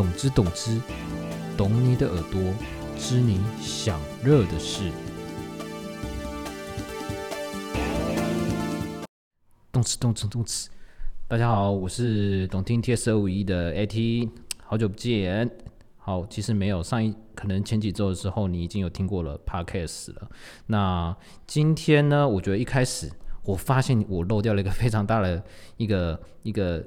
懂之懂之，懂你的耳朵，知你想热的事。动词动词动词，大家好，我是懂听 T S 二五一的 AT，好久不见。好，其实没有上一可能前几周的时候，你已经有听过了 Podcast 了。那今天呢，我觉得一开始我发现我漏掉了一个非常大的一个一个。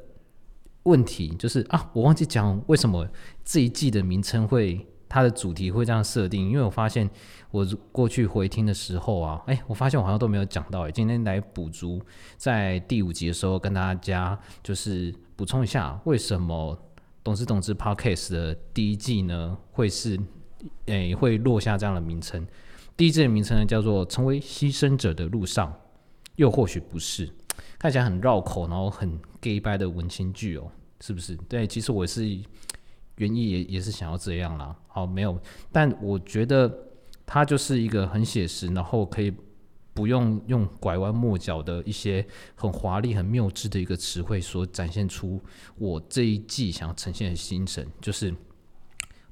问题就是啊，我忘记讲为什么这一季的名称会它的主题会这样设定，因为我发现我过去回听的时候啊，哎，我发现我好像都没有讲到哎，今天来补足，在第五集的时候跟大家就是补充一下，为什么懂事懂事 Podcast 的第一季呢会是诶会落下这样的名称？第一季的名称呢叫做成为牺牲者的路上，又或许不是。看起来很绕口，然后很 gay 白的文青剧哦，是不是？对，其实我是原意也也是想要这样啦。好，没有，但我觉得它就是一个很写实，然后可以不用用拐弯抹角的一些很华丽、很妙智的一个词汇，所展现出我这一季想要呈现的精神，就是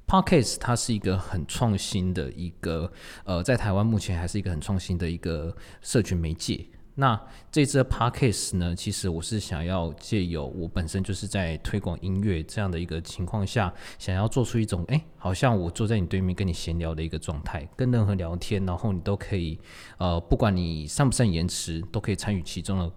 podcast 它是一个很创新的一个，呃，在台湾目前还是一个很创新的一个社群媒介。那这支 podcast 呢？其实我是想要借由我本身就是在推广音乐这样的一个情况下，想要做出一种哎，好像我坐在你对面跟你闲聊的一个状态，跟任何聊天，然后你都可以，呃，不管你善不善言辞，都可以参与其中的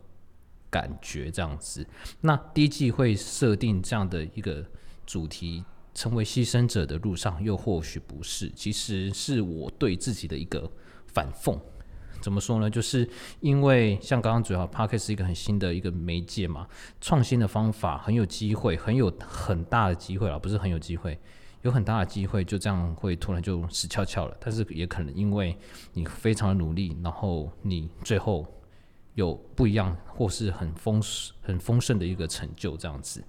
感觉这样子。那第一季会设定这样的一个主题，成为牺牲者的路上，又或许不是，其实是我对自己的一个反讽。怎么说呢？就是因为像刚刚主要 p a r k e 是一个很新的一个媒介嘛，创新的方法很有机会，很有很大的机会啊，不是很有机会，有很大的机会就这样会突然就死翘翘了。但是也可能因为你非常的努力，然后你最后有不一样或是很丰很丰盛的一个成就这样子，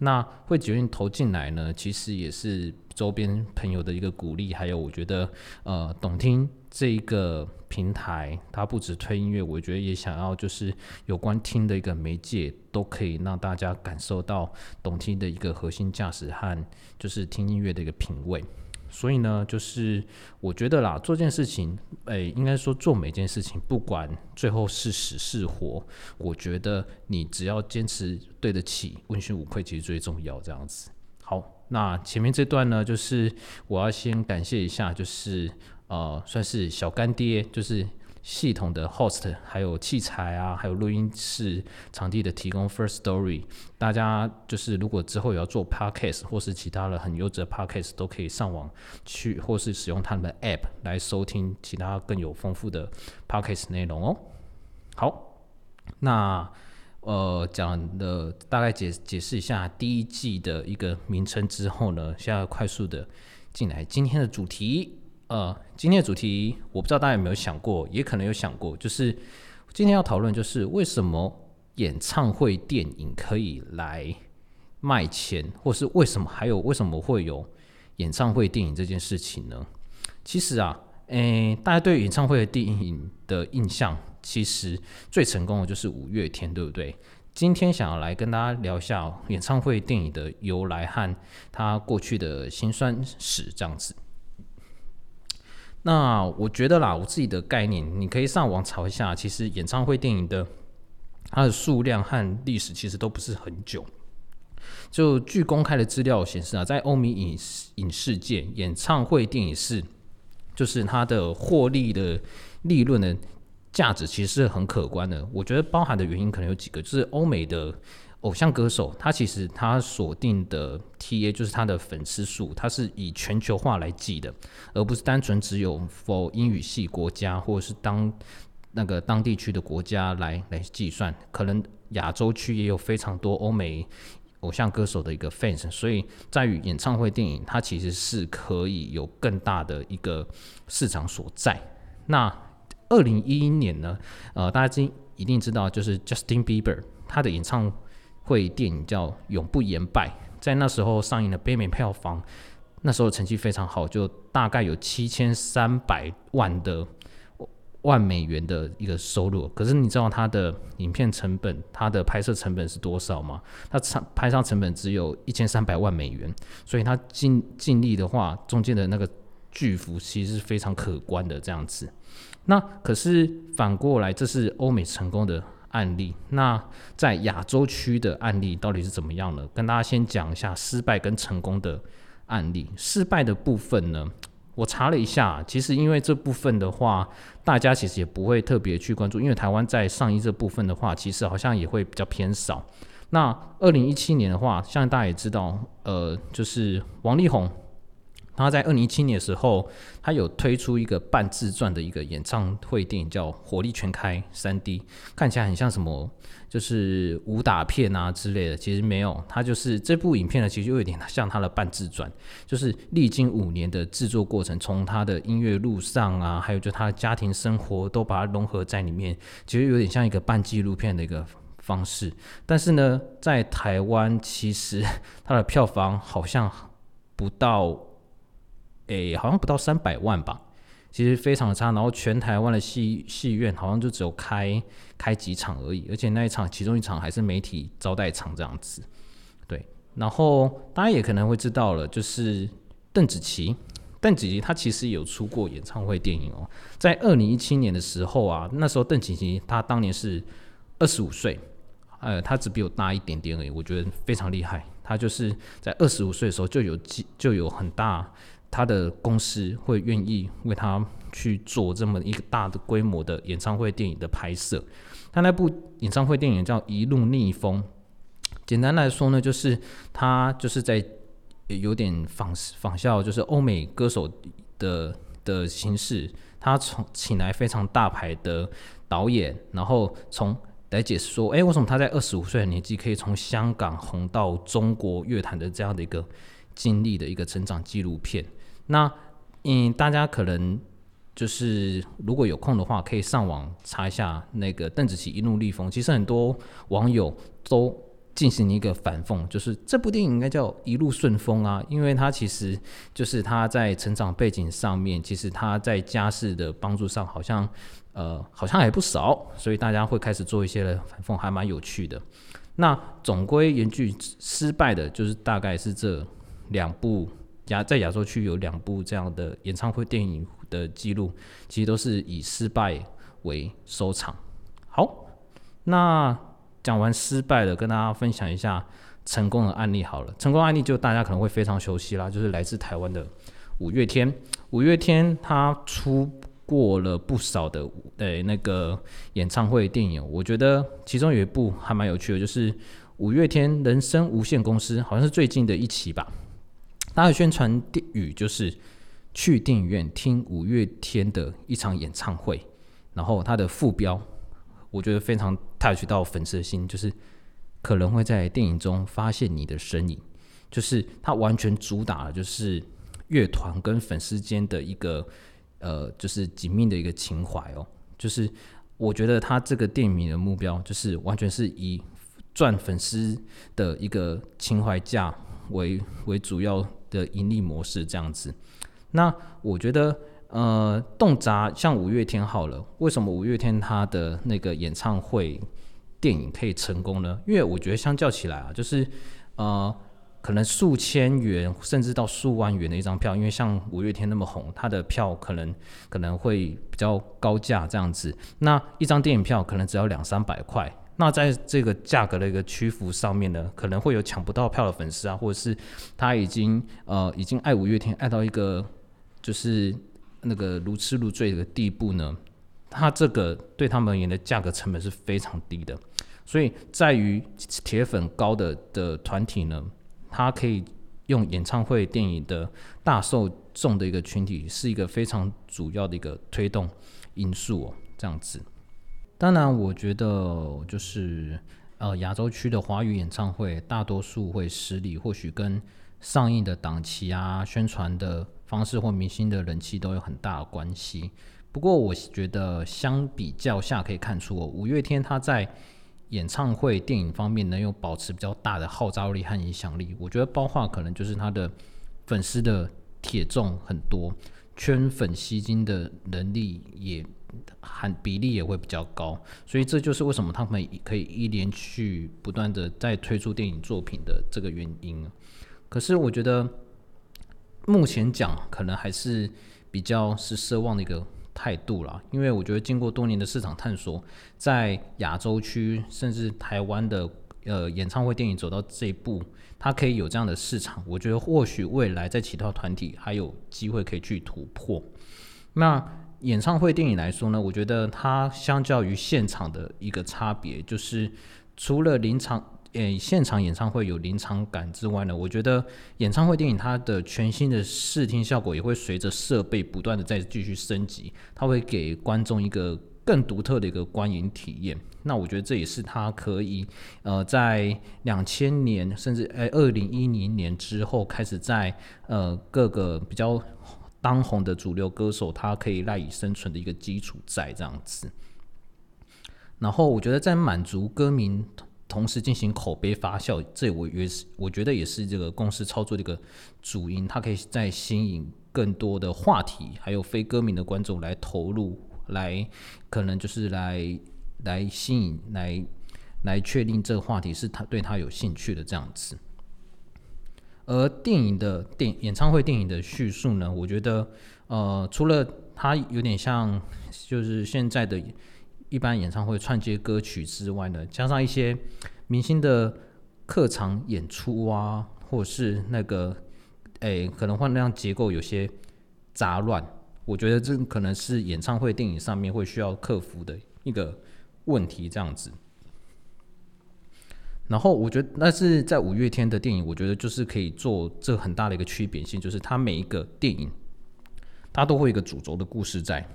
那会决定投进来呢？其实也是周边朋友的一个鼓励，还有我觉得呃，懂听。这一个平台，它不止推音乐，我觉得也想要就是有关听的一个媒介，都可以让大家感受到懂听的一个核心价值和就是听音乐的一个品味。所以呢，就是我觉得啦，做件事情，诶，应该说做每件事情，不管最后是死是活，我觉得你只要坚持对得起，问心无愧，其实最重要。这样子。好，那前面这段呢，就是我要先感谢一下，就是。呃，算是小干爹，就是系统的 host，还有器材啊，还有录音室场地的提供。First Story，大家就是如果之后有要做 podcast 或是其他的很优质的 podcast，都可以上网去，或是使用他们的 app 来收听其他更有丰富的 podcast 内容哦。好，那呃讲的大概解解释一下第一季的一个名称之后呢，现在快速的进来今天的主题。呃，今天的主题我不知道大家有没有想过，也可能有想过，就是今天要讨论就是为什么演唱会电影可以来卖钱，或是为什么还有为什么会有演唱会电影这件事情呢？其实啊，诶，大家对演唱会电影的印象，其实最成功的就是五月天，对不对？今天想要来跟大家聊一下演唱会电影的由来和它过去的辛酸史，这样子。那我觉得啦，我自己的概念，你可以上网查一下。其实演唱会电影的它的数量和历史其实都不是很久。就据公开的资料显示啊，在欧米影影视界，演唱会电影是就是它的获利的利润的价值其实是很可观的。我觉得包含的原因可能有几个，就是欧美的。偶像歌手，他其实他锁定的 TA 就是他的粉丝数，他是以全球化来计的，而不是单纯只有 for 英语系国家或者是当那个当地区的国家来来计算。可能亚洲区也有非常多欧美偶像歌手的一个 fans，所以在于演唱会电影，它其实是可以有更大的一个市场所在。那二零一一年呢，呃，大家今一定知道，就是 Justin Bieber 他的演唱。会电影叫《永不言败》，在那时候上映的北美票房，那时候成绩非常好，就大概有七千三百万的万美元的一个收入。可是你知道它的影片成本，它的拍摄成本是多少吗？它拍拍摄成本只有一千三百万美元，所以他尽尽力的话，中间的那个巨幅其实是非常可观的这样子。那可是反过来，这是欧美成功的。案例，那在亚洲区的案例到底是怎么样呢？跟大家先讲一下失败跟成功的案例。失败的部分呢，我查了一下，其实因为这部分的话，大家其实也不会特别去关注，因为台湾在上映这部分的话，其实好像也会比较偏少。那二零一七年的话，像大家也知道，呃，就是王力宏。他在二零一七年的时候，他有推出一个半自传的一个演唱会电影，叫《火力全开》三 D，看起来很像什么，就是武打片啊之类的。其实没有，他就是这部影片呢，其实有点像他的半自传，就是历经五年的制作过程，从他的音乐路上啊，还有就他的家庭生活，都把它融合在里面，其实有点像一个半纪录片的一个方式。但是呢，在台湾，其实 它的票房好像不到。诶，好像不到三百万吧，其实非常的差。然后全台湾的戏戏院好像就只有开开几场而已，而且那一场其中一场还是媒体招待场这样子。对，然后大家也可能会知道了，就是邓紫棋，邓紫棋她其实有出过演唱会电影哦，在二零一七年的时候啊，那时候邓紫棋她当年是二十五岁，呃，她只比我大一点点而已，我觉得非常厉害。她就是在二十五岁的时候就有就有很大。他的公司会愿意为他去做这么一个大的规模的演唱会电影的拍摄。他那部演唱会电影叫《一路逆风》，简单来说呢，就是他就是在有点仿仿效，就是欧美歌手的的形式。他从请来非常大牌的导演，然后从来解释说，哎，为什么他在二十五岁的年纪可以从香港红到中国乐坛的这样的一个经历的一个成长纪录片。那嗯，大家可能就是如果有空的话，可以上网查一下那个邓紫棋一路逆风。其实很多网友都进行一个反讽，就是这部电影应该叫一路顺风啊，因为它其实就是他在成长背景上面，其实他在家世的帮助上好像呃好像也不少，所以大家会开始做一些反讽，还蛮有趣的。那总归言句，失败的就是大概是这两部。亚在亚洲区有两部这样的演唱会电影的记录，其实都是以失败为收场。好，那讲完失败的，跟大家分享一下成功的案例好了。成功案例就大家可能会非常熟悉啦，就是来自台湾的五月天。五月天他出过了不少的呃那个演唱会电影，我觉得其中有一部还蛮有趣的，就是五月天人生无限公司，好像是最近的一期吧。他的宣传语就是去电影院听五月天的一场演唱会，然后他的副标我觉得非常 touch 到粉丝的心，就是可能会在电影中发现你的身影，就是他完全主打的就是乐团跟粉丝间的一个呃，就是紧密的一个情怀哦，就是我觉得他这个电影的目标就是完全是以赚粉丝的一个情怀价为为主要。的盈利模式这样子，那我觉得，呃，动闸像五月天好了，为什么五月天他的那个演唱会电影可以成功呢？因为我觉得相较起来啊，就是呃，可能数千元甚至到数万元的一张票，因为像五月天那么红，他的票可能可能会比较高价这样子，那一张电影票可能只要两三百块。那在这个价格的一个屈服上面呢，可能会有抢不到票的粉丝啊，或者是他已经呃已经爱五月天爱到一个就是那个如痴如醉的地步呢，他这个对他们而言的价格成本是非常低的，所以在于铁粉高的的团体呢，他可以用演唱会电影的大受众的一个群体，是一个非常主要的一个推动因素哦，这样子。当然，我觉得就是呃，亚洲区的华语演唱会大多数会失利，或许跟上映的档期啊、宣传的方式或明星的人气都有很大的关系。不过，我觉得相比较下可以看出，五月天他在演唱会电影方面能有保持比较大的号召力和影响力。我觉得包括可能就是他的粉丝的铁重很多，圈粉吸金的能力也。含比例也会比较高，所以这就是为什么他们可以一连续不断的在推出电影作品的这个原因。可是我觉得目前讲可能还是比较是奢望的一个态度啦，因为我觉得经过多年的市场探索，在亚洲区甚至台湾的呃演唱会电影走到这一步，它可以有这样的市场，我觉得或许未来在其他团体还有机会可以去突破。那演唱会电影来说呢，我觉得它相较于现场的一个差别，就是除了临场，诶，现场演唱会有临场感之外呢，我觉得演唱会电影它的全新的视听效果也会随着设备不断的在继续升级，它会给观众一个更独特的一个观影体验。那我觉得这也是它可以，呃，在两千年甚至诶二零一零年之后开始在呃各个比较。当红的主流歌手，他可以赖以生存的一个基础在这样子。然后我觉得在满足歌迷同时进行口碑发酵，这我也是我觉得也是这个公司操作的一个主因。它可以在吸引更多的话题，还有非歌迷的观众来投入，来可能就是来来吸引，来来确定这个话题是他对他有兴趣的这样子。而电影的电演唱会电影的叙述呢，我觉得，呃，除了它有点像就是现在的一般演唱会串接歌曲之外呢，加上一些明星的客场演出啊，或是那个，哎，可能换量结构有些杂乱，我觉得这可能是演唱会电影上面会需要克服的一个问题，这样子。然后我觉得，那是在五月天的电影，我觉得就是可以做这很大的一个区别性，就是它每一个电影，它都会有一个主轴的故事在。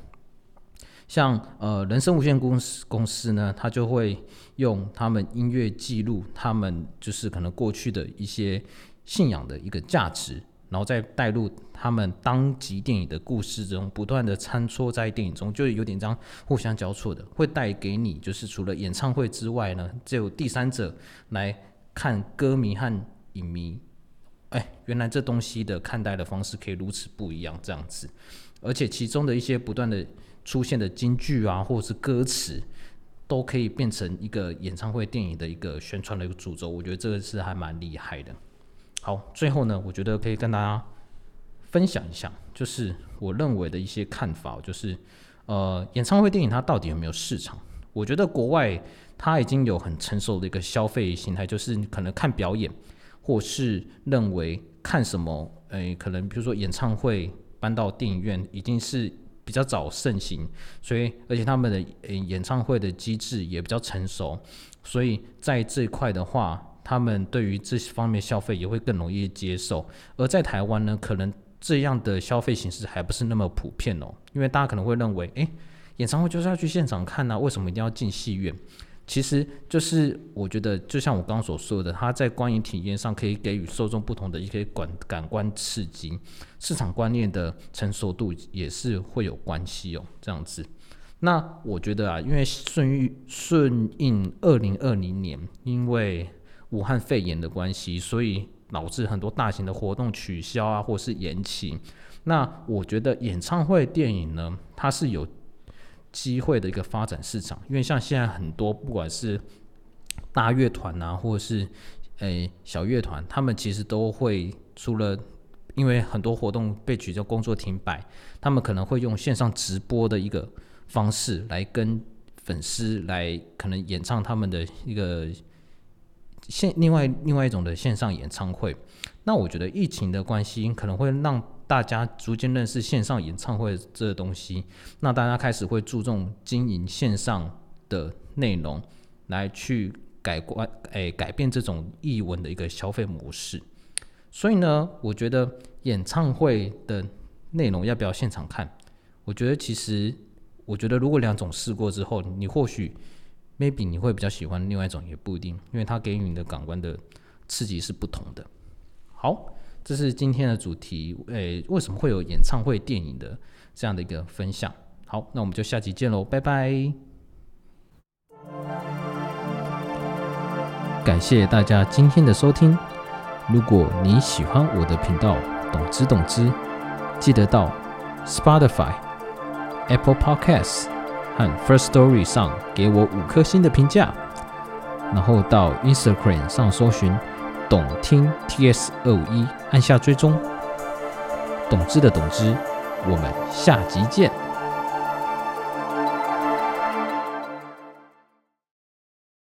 像呃，人生无限公司公司呢，他就会用他们音乐记录他们就是可能过去的一些信仰的一个价值。然后再带入他们当集电影的故事中，不断的参戳在电影中，就有点这样互相交错的，会带给你就是除了演唱会之外呢，就有第三者来看歌迷和影迷，哎，原来这东西的看待的方式可以如此不一样这样子，而且其中的一些不断的出现的金句啊，或者是歌词，都可以变成一个演唱会电影的一个宣传的一个主轴，我觉得这个是还蛮厉害的。好，最后呢，我觉得可以跟大家分享一下，就是我认为的一些看法，就是呃，演唱会电影它到底有没有市场？我觉得国外它已经有很成熟的一个消费心态，就是可能看表演，或是认为看什么，诶，可能比如说演唱会搬到电影院已经是比较早盛行，所以而且他们的诶演唱会的机制也比较成熟，所以在这一块的话。他们对于这方面消费也会更容易接受，而在台湾呢，可能这样的消费形式还不是那么普遍哦。因为大家可能会认为，诶，演唱会就是要去现场看呢，为什么一定要进戏院？其实就是我觉得，就像我刚刚所说的，它在观影体验上可以给予受众不同的一些感感官刺激，市场观念的成熟度也是会有关系哦。这样子，那我觉得啊，因为顺应顺应二零二零年，因为武汉肺炎的关系，所以导致很多大型的活动取消啊，或是延期。那我觉得演唱会电影呢，它是有机会的一个发展市场，因为像现在很多不管是大乐团啊，或者是诶小乐团，他们其实都会除了因为很多活动被取消、工作停摆，他们可能会用线上直播的一个方式来跟粉丝来可能演唱他们的一个。线另外另外一种的线上演唱会，那我觉得疫情的关系可能会让大家逐渐认识线上演唱会这个东西，那大家开始会注重经营线上的内容，来去改观诶改变这种译文的一个消费模式。所以呢，我觉得演唱会的内容要不要现场看？我觉得其实，我觉得如果两种试过之后，你或许。Maybe 你会比较喜欢另外一种，也不一定，因为它给予你的感官的刺激是不同的。好，这是今天的主题，诶，为什么会有演唱会电影的这样的一个分享？好，那我们就下集见喽，拜拜！感谢大家今天的收听。如果你喜欢我的频道，懂之懂之，记得到 Spotify、Apple Podcasts。和 First Story 上给我五颗星的评价，然后到 Instagram 上搜寻“懂听 TS 二五一”，按下追踪。懂之的懂之，我们下集见。